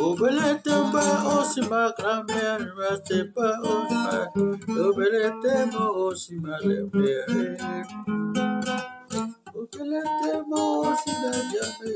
Obelete pa osima krambe reste pa osima Obelete mo osima lembe Obelete mo osima jambe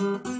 Ay,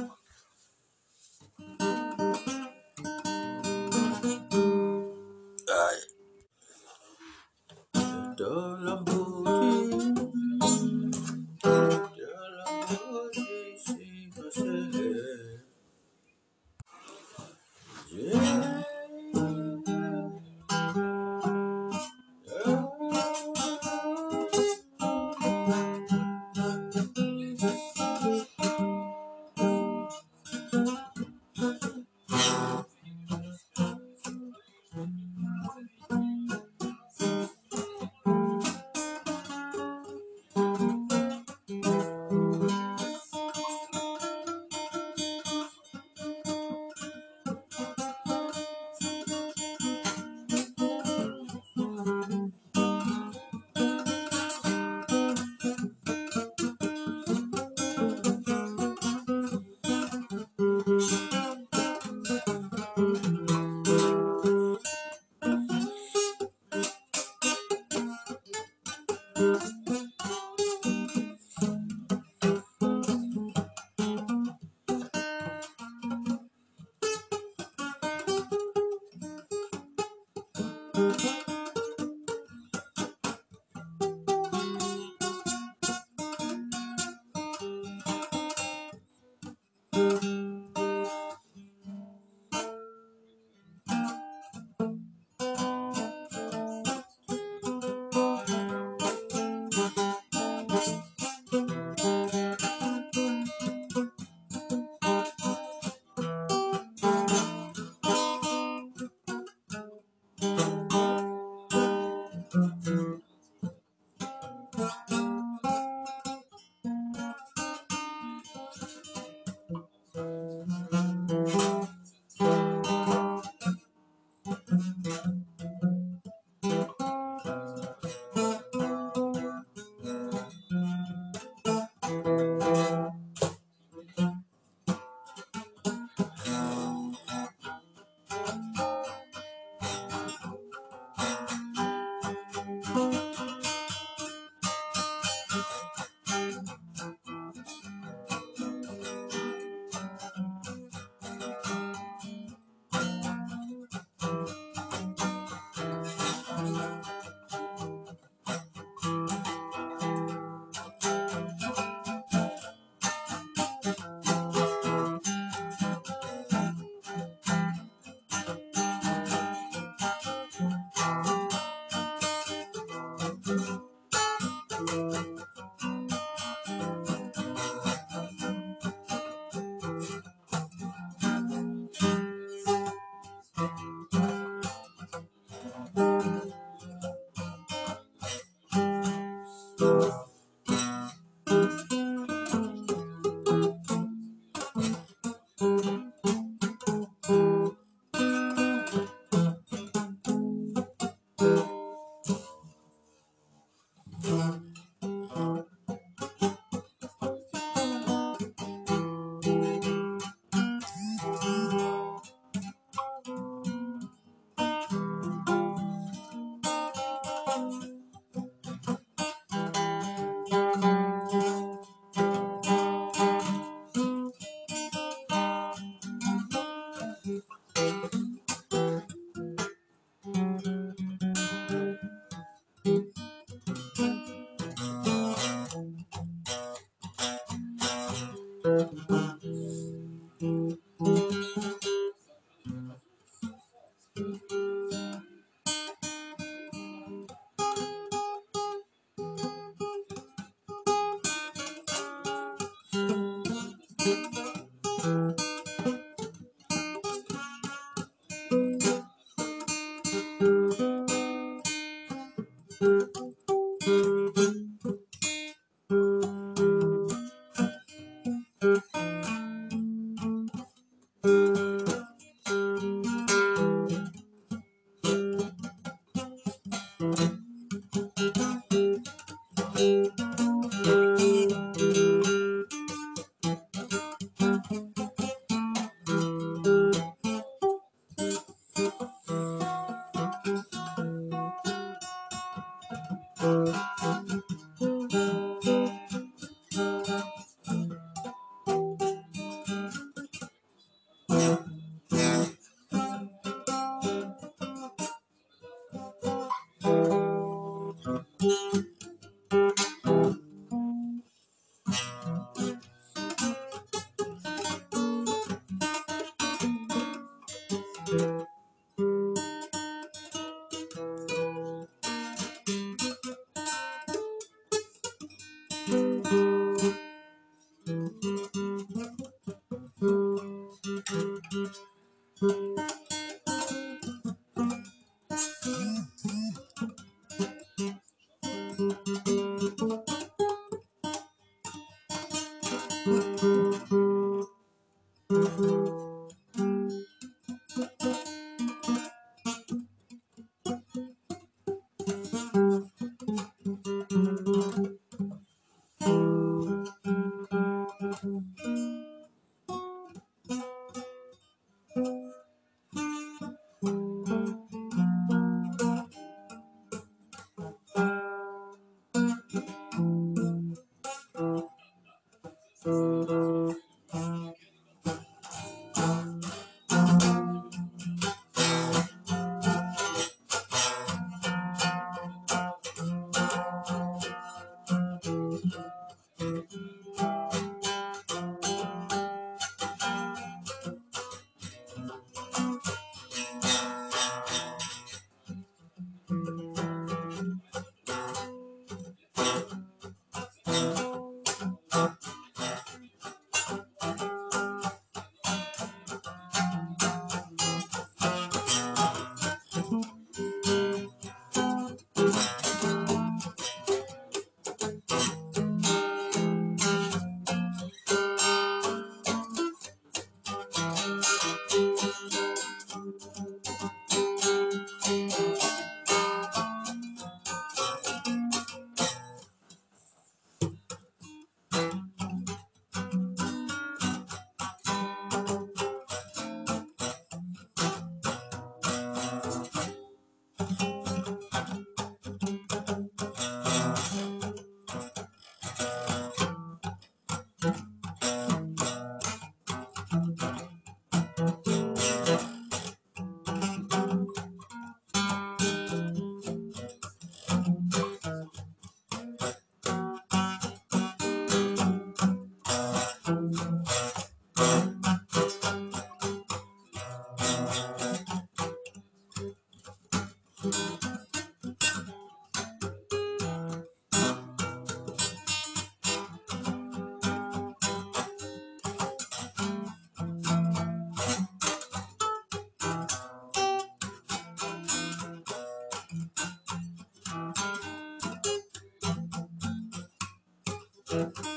Thank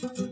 Eh,